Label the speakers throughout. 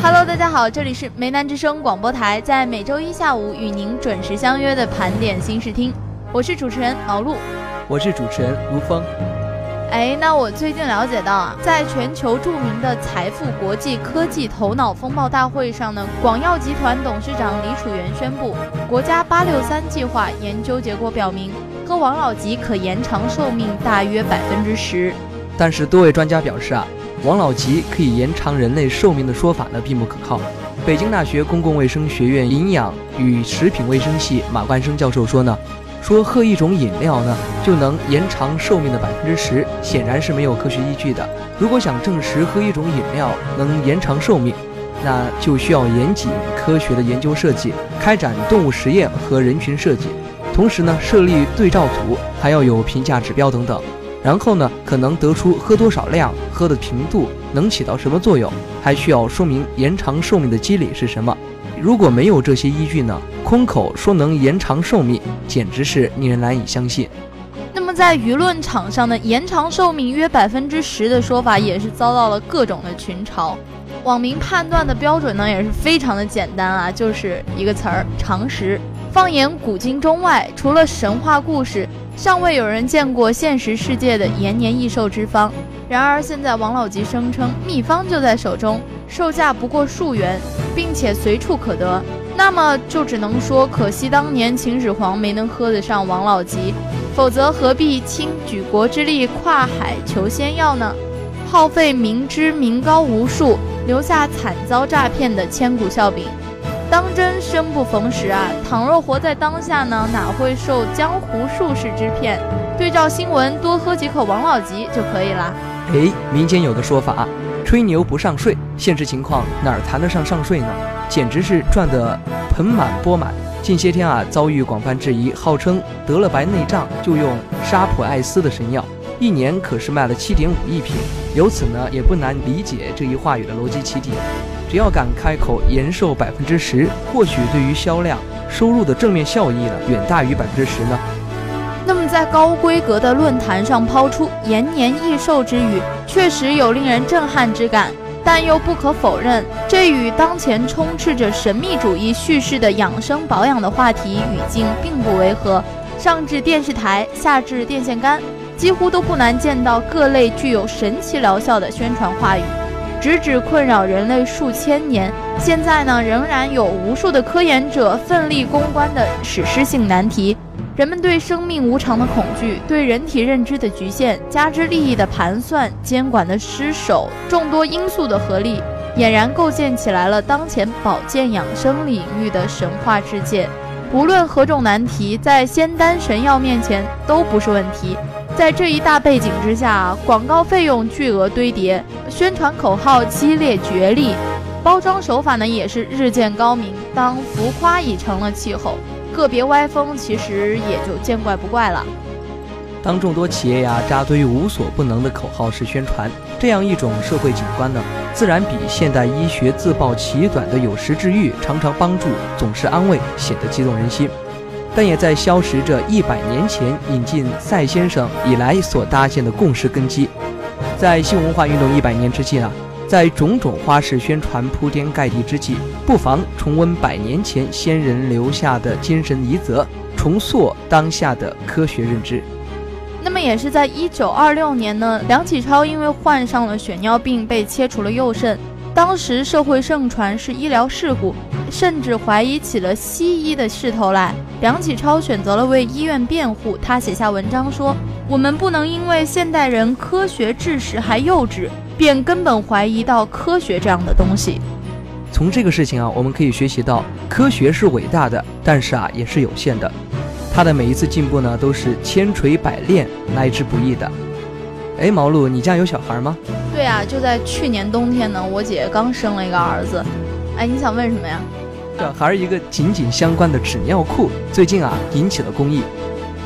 Speaker 1: Hello，大家好，这里是梅南之声广播台，在每周一下午与您准时相约的盘点新视听，我是主持人毛璐，
Speaker 2: 我是主持人卢峰。
Speaker 1: 哎，那我最近了解到啊，在全球著名的财富国际科技头脑风暴大会上呢，广药集团董事长李楚元宣布，国家八六三计划研究结果表明，喝王老吉可延长寿命大约百分之十。
Speaker 2: 但是多位专家表示啊，王老吉可以延长人类寿命的说法呢，并不可靠。北京大学公共卫生学院营养与食品卫生系马冠生教授说呢，说喝一种饮料呢就能延长寿命的百分之十，显然是没有科学依据的。如果想证实喝一种饮料能延长寿命，那就需要严谨科学的研究设计，开展动物实验和人群设计，同时呢设立对照组，还要有评价指标等等。然后呢，可能得出喝多少量、喝的频度能起到什么作用，还需要说明延长寿命的机理是什么。如果没有这些依据呢，空口说能延长寿命，简直是令人难以相信。
Speaker 1: 那么在舆论场上呢，延长寿命约百分之十的说法也是遭到了各种的群嘲。网民判断的标准呢也是非常的简单啊，就是一个词儿常识。放眼古今中外，除了神话故事，尚未有人见过现实世界的延年益寿之方。然而现在王老吉声称秘方就在手中，售价不过数元，并且随处可得。那么就只能说可惜当年秦始皇没能喝得上王老吉，否则何必倾举国之力跨海求仙药呢？耗费民脂民膏无数，留下惨遭诈骗的千古笑柄。当真生不逢时啊！倘若活在当下呢，哪会受江湖术士之骗？对照新闻，多喝几口王老吉就可以啦。
Speaker 2: 哎，民间有个说法，吹牛不上税。现实情况哪儿谈得上上税呢？简直是赚得盆满钵满。近些天啊，遭遇广泛质疑，号称得了白内障就用沙普艾斯的神药，一年可是卖了七点五亿瓶。由此呢，也不难理解这一话语的逻辑起点。只要敢开口延寿百分之十，或许对于销量、收入的正面效益呢，远大于百分之十呢。
Speaker 1: 那么在高规格的论坛上抛出延年益寿之语，确实有令人震撼之感。但又不可否认，这与当前充斥着神秘主义叙事的养生保养的话题语境并不违和。上至电视台，下至电线杆，几乎都不难见到各类具有神奇疗效的宣传话语。直指困扰人类数千年，现在呢仍然有无数的科研者奋力攻关的史诗性难题。人们对生命无常的恐惧，对人体认知的局限，加之利益的盘算、监管的失守，众多因素的合力，俨然构建起来了当前保健养生领域的神话世界。无论何种难题，在仙丹神药面前都不是问题。在这一大背景之下，广告费用巨额堆叠，宣传口号激烈角力，包装手法呢也是日渐高明。当浮夸已成了气候，个别歪风其实也就见怪不怪了。
Speaker 2: 当众多企业呀扎堆无所不能的口号式宣传，这样一种社会景观呢，自然比现代医学自曝其短的有时治愈、常常帮助、总是安慰显得激动人心。但也在消蚀着一百年前引进赛先生以来所搭建的共识根基。在新文化运动一百年之际呢，在种种花式宣传铺天盖地之际，不妨重温百年前先人留下的精神遗泽，重塑当下的科学认知。
Speaker 1: 那么也是在一九二六年呢，梁启超因为患上了血尿病被切除了右肾。当时社会盛传是医疗事故，甚至怀疑起了西医的势头来。梁启超选择了为医院辩护，他写下文章说：“我们不能因为现代人科学知识还幼稚，便根本怀疑到科学这样的东西。”
Speaker 2: 从这个事情啊，我们可以学习到，科学是伟大的，但是啊，也是有限的。它的每一次进步呢，都是千锤百炼来之不易的。哎，毛路，你家有小孩吗？
Speaker 1: 对啊，就在去年冬天呢，我姐刚生了一个儿子。哎，你想问什么呀？
Speaker 2: 这还是一个紧紧相关的纸尿裤，最近啊引起了公益。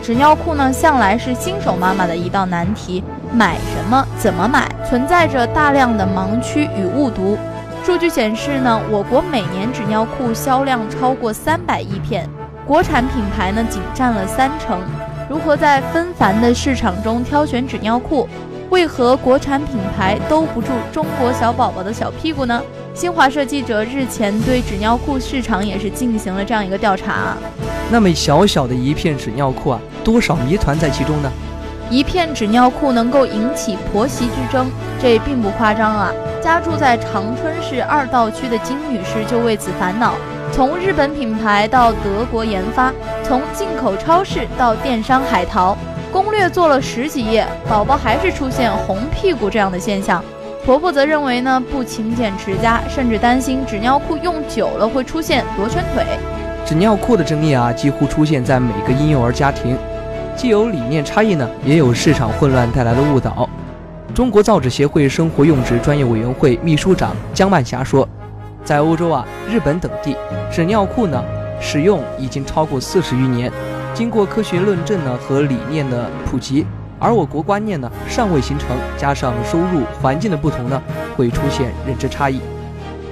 Speaker 1: 纸尿裤呢，向来是新手妈妈的一道难题，买什么，怎么买，存在着大量的盲区与误读。数据显示呢，我国每年纸尿裤销量超过三百亿片，国产品牌呢仅占了三成。如何在纷繁的市场中挑选纸尿裤？为何国产品牌兜不住中国小宝宝的小屁股呢？新华社记者日前对纸尿裤市场也是进行了这样一个调查。
Speaker 2: 那么小小的一片纸尿裤啊，多少谜团在其中呢？
Speaker 1: 一片纸尿裤能够引起婆媳之争，这并不夸张啊。家住在长春市二道区的金女士就为此烦恼。从日本品牌到德国研发，从进口超市到电商海淘。攻略做了十几页，宝宝还是出现红屁股这样的现象。婆婆则认为呢，不勤俭持家，甚至担心纸尿裤用久了会出现罗圈腿。
Speaker 2: 纸尿裤的争议啊，几乎出现在每个婴幼儿家庭，既有理念差异呢，也有市场混乱带来的误导。中国造纸协会生活用纸专业委员会秘书长江曼霞说，在欧洲啊、日本等地，纸尿裤呢使用已经超过四十余年。经过科学论证呢和理念的普及，而我国观念呢尚未形成，加上收入环境的不同呢，会出现认知差异。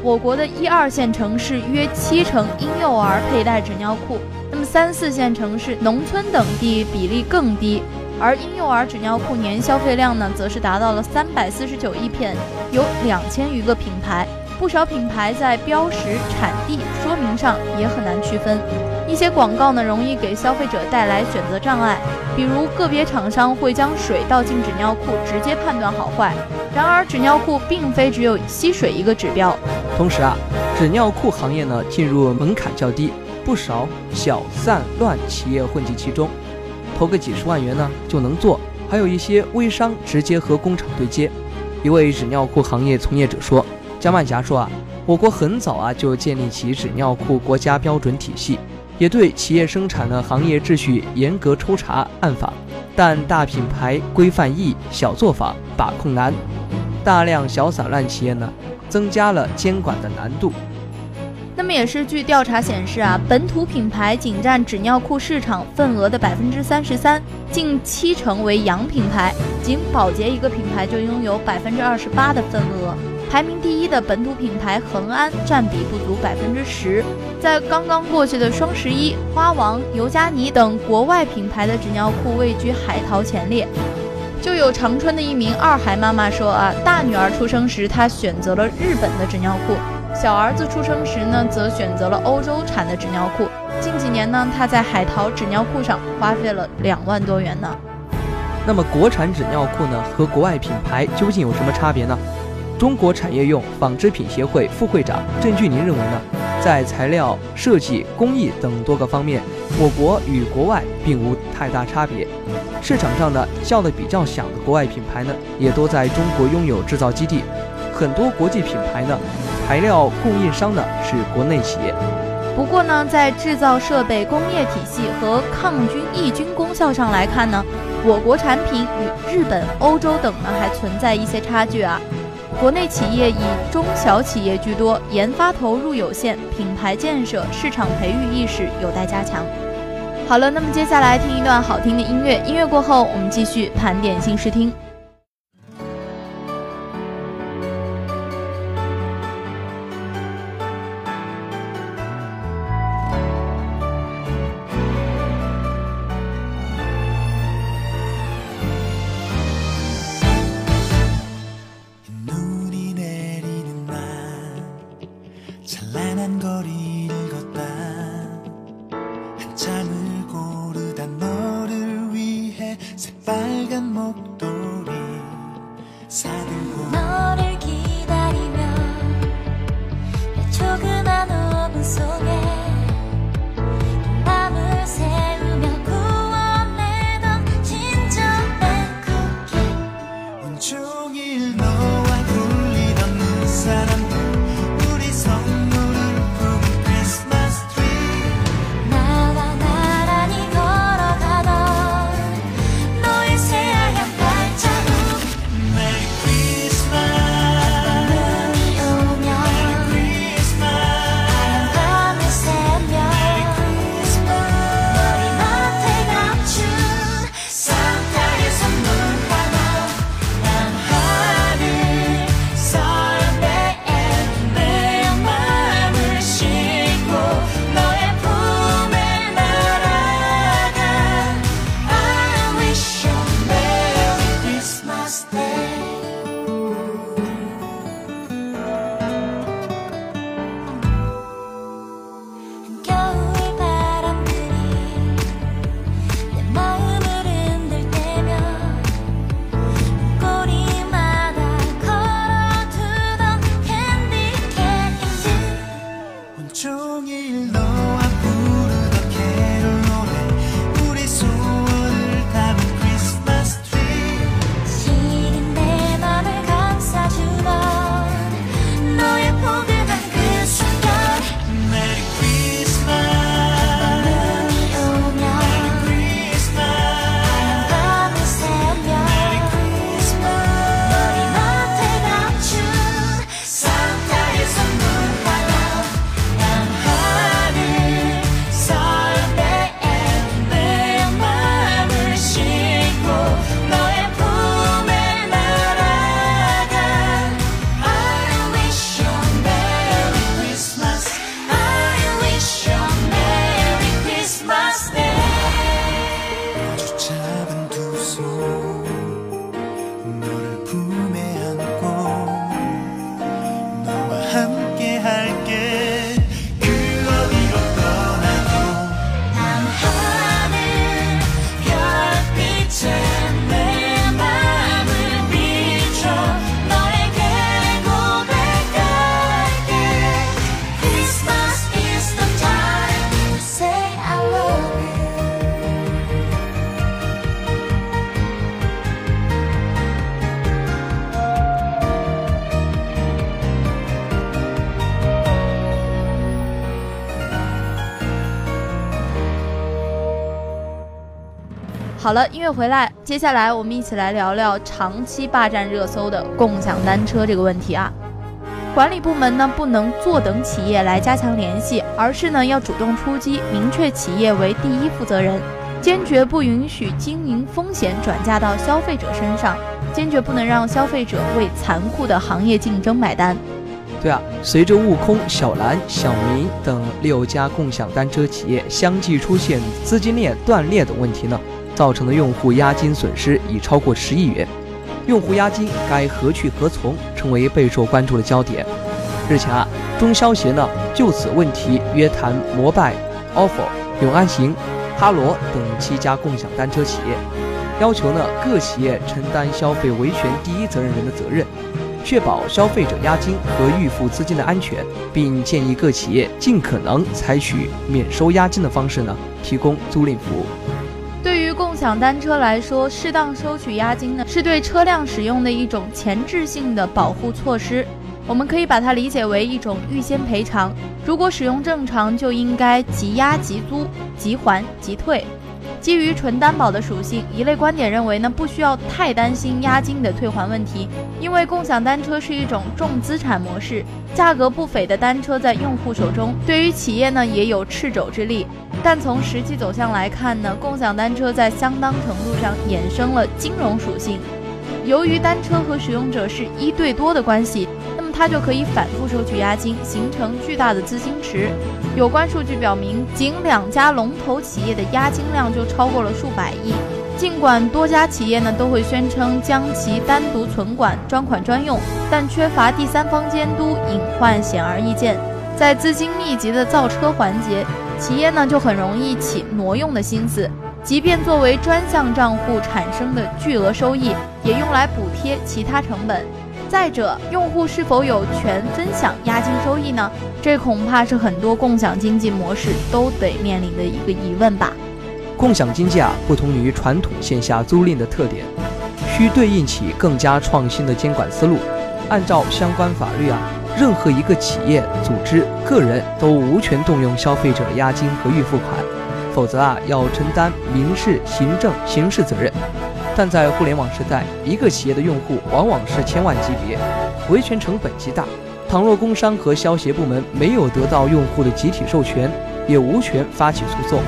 Speaker 1: 我国的一二线城市约七成婴幼儿佩戴纸尿裤，那么三四线城市、农村等地比例更低。而婴幼儿纸尿裤年消费量呢，则是达到了三百四十九亿片，有两千余个品牌，不少品牌在标识、产地说明上也很难区分。一些广告呢，容易给消费者带来选择障碍，比如个别厂商会将水倒进纸尿裤，直接判断好坏。然而，纸尿裤并非只有吸水一个指标。
Speaker 2: 同时啊，纸尿裤行业呢进入门槛较低，不少小散乱企业混迹其中，投个几十万元呢就能做。还有一些微商直接和工厂对接。一位纸尿裤行业从业者说：“江万霞说啊，我国很早啊就建立起纸尿裤国家标准体系。”也对企业生产的行业秩序严格抽查暗访，但大品牌规范易，小作坊把控难，大量小散乱企业呢，增加了监管的难度。
Speaker 1: 那么也是据调查显示啊，本土品牌仅占纸尿裤市场份额的百分之三十三，近七成为洋品牌，仅宝洁一个品牌就拥有百分之二十八的份额。排名第一的本土品牌恒安占比不足百分之十。在刚刚过去的双十一，花王、尤加尼等国外品牌的纸尿裤位居海淘前列。就有长春的一名二孩妈妈说啊，大女儿出生时她选择了日本的纸尿裤，小儿子出生时呢则选择了欧洲产的纸尿裤。近几年呢，她在海淘纸尿裤上花费了两万多元呢。
Speaker 2: 那么国产纸尿裤呢和国外品牌究竟有什么差别呢？中国产业用纺织品协会副会长郑俊宁认为呢，在材料设计、工艺等多个方面，我国与国外并无太大差别。市场上呢叫的比较响的国外品牌呢，也都在中国拥有制造基地。很多国际品牌呢，材料供应商呢是国内企业。
Speaker 1: 不过呢，在制造设备、工业体系和抗菌抑菌功效上来看呢，我国产品与日本、欧洲等呢还存在一些差距啊。国内企业以中小企业居多，研发投入有限，品牌建设、市场培育意识有待加强。好了，那么接下来听一段好听的音乐，音乐过后，我们继续盘点新视听。sad 好了，音乐回来，接下来我们一起来聊聊长期霸占热搜的共享单车这个问题啊。管理部门呢不能坐等企业来加强联系，而是呢要主动出击，明确企业为第一负责人，坚决不允许经营风险转嫁到消费者身上，坚决不能让消费者为残酷的行业竞争买单。
Speaker 2: 对啊，随着悟空、小蓝、小明等六家共享单车企业相继出现资金链断裂的问题呢。造成的用户押金损失已超过十亿元，用户押金该何去何从，成为备受关注的焦点。日前啊，中消协呢就此问题约谈摩拜、ofo、永安行、哈罗等七家共享单车企业，要求呢各企业承担消费维权第一责任人的责任，确保消费者押金和预付资金的安全，并建议各企业尽可能采取免收押金的方式呢提供租赁服务。
Speaker 1: 共享单车来说，适当收取押金呢，是对车辆使用的一种前置性的保护措施。我们可以把它理解为一种预先赔偿。如果使用正常，就应该即押即租，即还即退。基于纯担保的属性，一类观点认为呢，不需要太担心押金的退还问题，因为共享单车是一种重资产模式，价格不菲的单车在用户手中，对于企业呢也有掣肘之力。但从实际走向来看呢，共享单车在相当程度上衍生了金融属性。由于单车和使用者是一对多的关系，那么它就可以反复收取押金，形成巨大的资金池。有关数据表明，仅两家龙头企业的押金量就超过了数百亿。尽管多家企业呢都会宣称将其单独存管、专款专用，但缺乏第三方监督，隐患显而易见。在资金密集的造车环节，企业呢就很容易起挪用的心思，即便作为专项账户产生的巨额收益，也用来补贴其他成本。再者，用户是否有权分享押金收益呢？这恐怕是很多共享经济模式都得面临的一个疑问吧。
Speaker 2: 共享经济啊，不同于传统线下租赁的特点，需对应起更加创新的监管思路。按照相关法律啊。任何一个企业、组织、个人都无权动用消费者的押金和预付款，否则啊要承担民事、行政、刑事责任。但在互联网时代，一个企业的用户往往是千万级别，维权成本极大。倘若工商和消协部门没有得到用户的集体授权，也无权发起诉讼。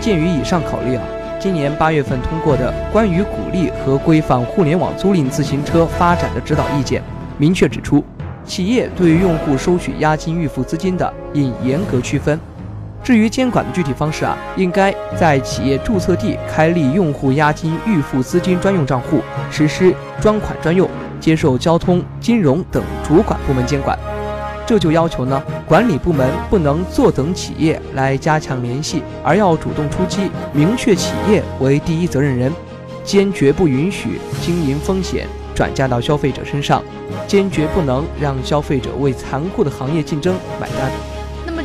Speaker 2: 鉴于以上考虑啊，今年八月份通过的《关于鼓励和规范互联网租赁自行车发展的指导意见》明确指出。企业对于用户收取押金预付资金的，应严格区分。至于监管的具体方式啊，应该在企业注册地开立用户押金预付资金专用账户，实施专款专用，接受交通、金融等主管部门监管。这就要求呢，管理部门不能坐等企业来加强联系，而要主动出击，明确企业为第一责任人，坚决不允许经营风险。转嫁到消费者身上，坚决不能让消费者为残酷的行业竞争买单。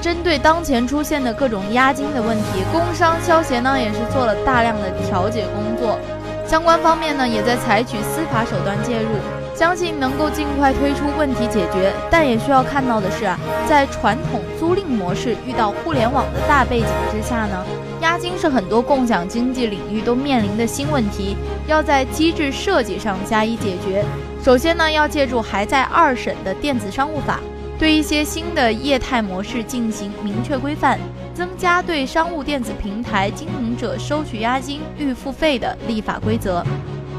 Speaker 1: 针对当前出现的各种押金的问题，工商消协呢也是做了大量的调解工作，相关方面呢也在采取司法手段介入。相信能够尽快推出问题解决，但也需要看到的是啊，在传统租赁模式遇到互联网的大背景之下呢，押金是很多共享经济领域都面临的新问题，要在机制设计上加以解决。首先呢，要借助还在二审的电子商务法，对一些新的业态模式进行明确规范，增加对商务电子平台经营者收取押金预付费的立法规则。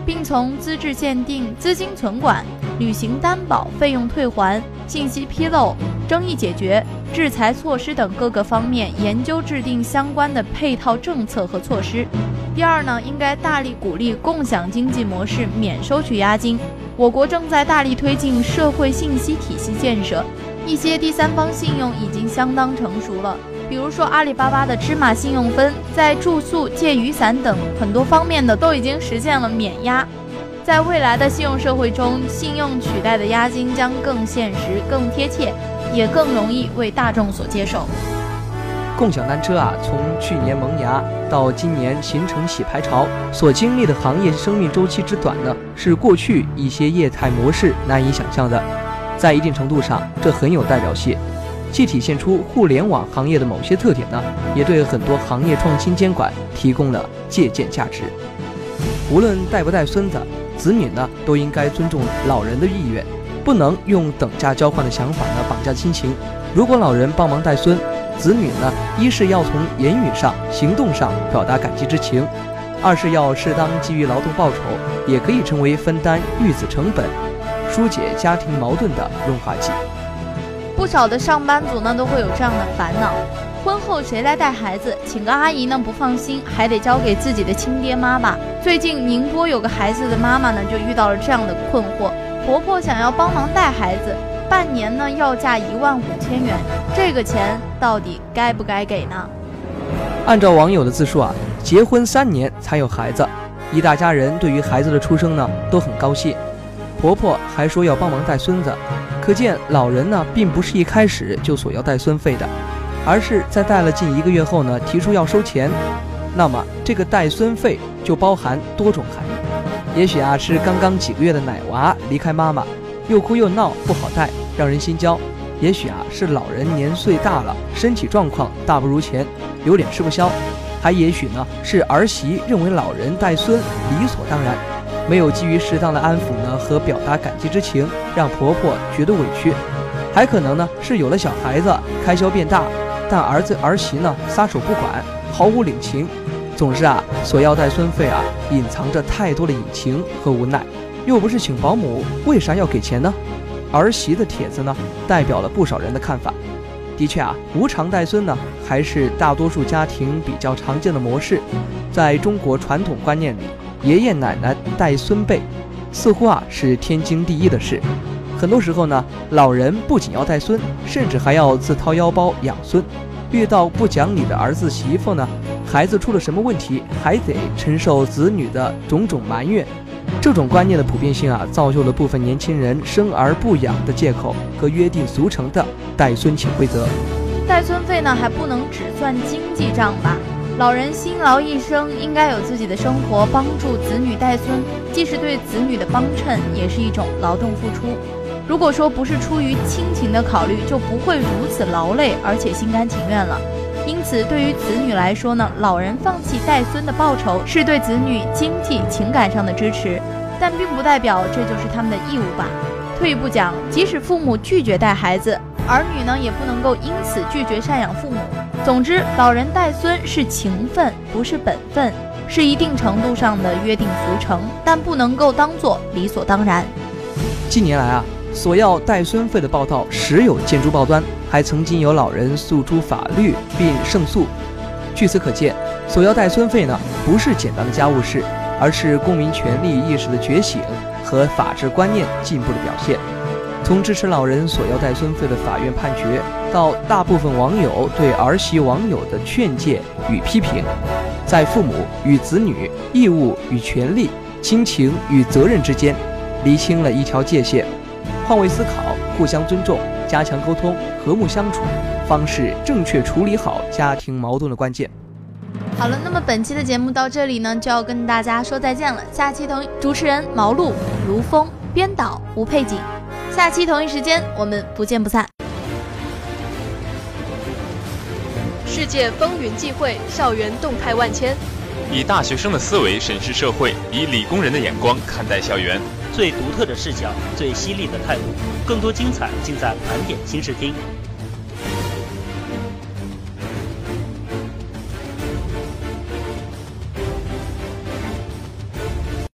Speaker 1: 并从资质鉴定、资金存管、履行担保、费用退还、信息披露、争议解决、制裁措施等各个方面研究制定相关的配套政策和措施。第二呢，应该大力鼓励共享经济模式免收取押金。我国正在大力推进社会信息体系建设，一些第三方信用已经相当成熟了。比如说阿里巴巴的芝麻信用分，在住宿、借雨伞等很多方面的都已经实现了免押。在未来的信用社会中，信用取代的押金将更现实、更贴切，也更容易为大众所接受。
Speaker 2: 共享单车啊，从去年萌芽到今年形成洗牌潮，所经历的行业生命周期之短呢，是过去一些业态模式难以想象的。在一定程度上，这很有代表性。既体现出互联网行业的某些特点呢，也对很多行业创新监管提供了借鉴价值。无论带不带孙子，子女呢都应该尊重老人的意愿，不能用等价交换的想法呢绑架亲情。如果老人帮忙带孙，子女呢一是要从言语上、行动上表达感激之情，二是要适当给予劳动报酬，也可以成为分担育子成本、疏解家庭矛盾的润滑剂。
Speaker 1: 不少的上班族呢都会有这样的烦恼：婚后谁来带孩子？请个阿姨呢不放心，还得交给自己的亲爹妈吧。最近宁波有个孩子的妈妈呢就遇到了这样的困惑：婆婆想要帮忙带孩子，半年呢要价一万五千元，这个钱到底该不该给呢？
Speaker 2: 按照网友的自述啊，结婚三年才有孩子，一大家人对于孩子的出生呢都很高兴，婆婆还说要帮忙带孙子。可见老人呢，并不是一开始就索要带孙费的，而是在带了近一个月后呢，提出要收钱。那么这个带孙费就包含多种含。也许啊，是刚刚几个月的奶娃离开妈妈，又哭又闹不好带，让人心焦；也许啊，是老人年岁大了，身体状况大不如前，有点吃不消；还也许呢，是儿媳认为老人带孙理所当然。没有基于适当的安抚呢和表达感激之情，让婆婆觉得委屈，还可能呢是有了小孩子开销变大，但儿子儿媳呢撒手不管，毫无领情。总之啊，索要带孙费啊，隐藏着太多的隐情和无奈。又不是请保姆，为啥要给钱呢？儿媳的帖子呢，代表了不少人的看法。的确啊，无偿带孙呢，还是大多数家庭比较常见的模式，在中国传统观念里。爷爷奶奶带孙辈，似乎啊是天经地义的事。很多时候呢，老人不仅要带孙，甚至还要自掏腰包养孙。遇到不讲理的儿子媳妇呢，孩子出了什么问题，还得承受子女的种种埋怨。这种观念的普遍性啊，造就了部分年轻人生而不养的借口和约定俗成的带孙潜规则。
Speaker 1: 带孙费呢，还不能只算经济账吧？老人辛劳一生，应该有自己的生活，帮助子女带孙，既是对子女的帮衬，也是一种劳动付出。如果说不是出于亲情的考虑，就不会如此劳累，而且心甘情愿了。因此，对于子女来说呢，老人放弃带孙的报酬，是对子女经济情感上的支持，但并不代表这就是他们的义务吧。退一步讲，即使父母拒绝带孩子，儿女呢也不能够因此拒绝赡养父母。总之，老人带孙是情分，不是本分，是一定程度上的约定俗成，但不能够当做理所当然。
Speaker 2: 近年来啊，索要带孙费的报道时有见诸报端，还曾经有老人诉诸法律并胜诉。据此可见，索要带孙费呢，不是简单的家务事，而是公民权利意识的觉醒和法治观念进步的表现。从支持老人索要带孙费的法院判决，到大部分网友对儿媳网友的劝诫与批评，在父母与子女、义务与权利、亲情与责任之间，厘清了一条界限。换位思考、互相尊重、加强沟通、和睦相处，方是正确处理好家庭矛盾的关键。
Speaker 1: 好了，那么本期的节目到这里呢，就要跟大家说再见了。下期同主持人毛露、如风，编导吴佩锦。下期同一时间，我们不见不散。
Speaker 3: 世界风云际会，校园动态万千。
Speaker 4: 以大学生的思维审视社会，以理工人的眼光看待校园。
Speaker 5: 最独特的视角，最犀利的态度，更多精彩尽在盘点新视听。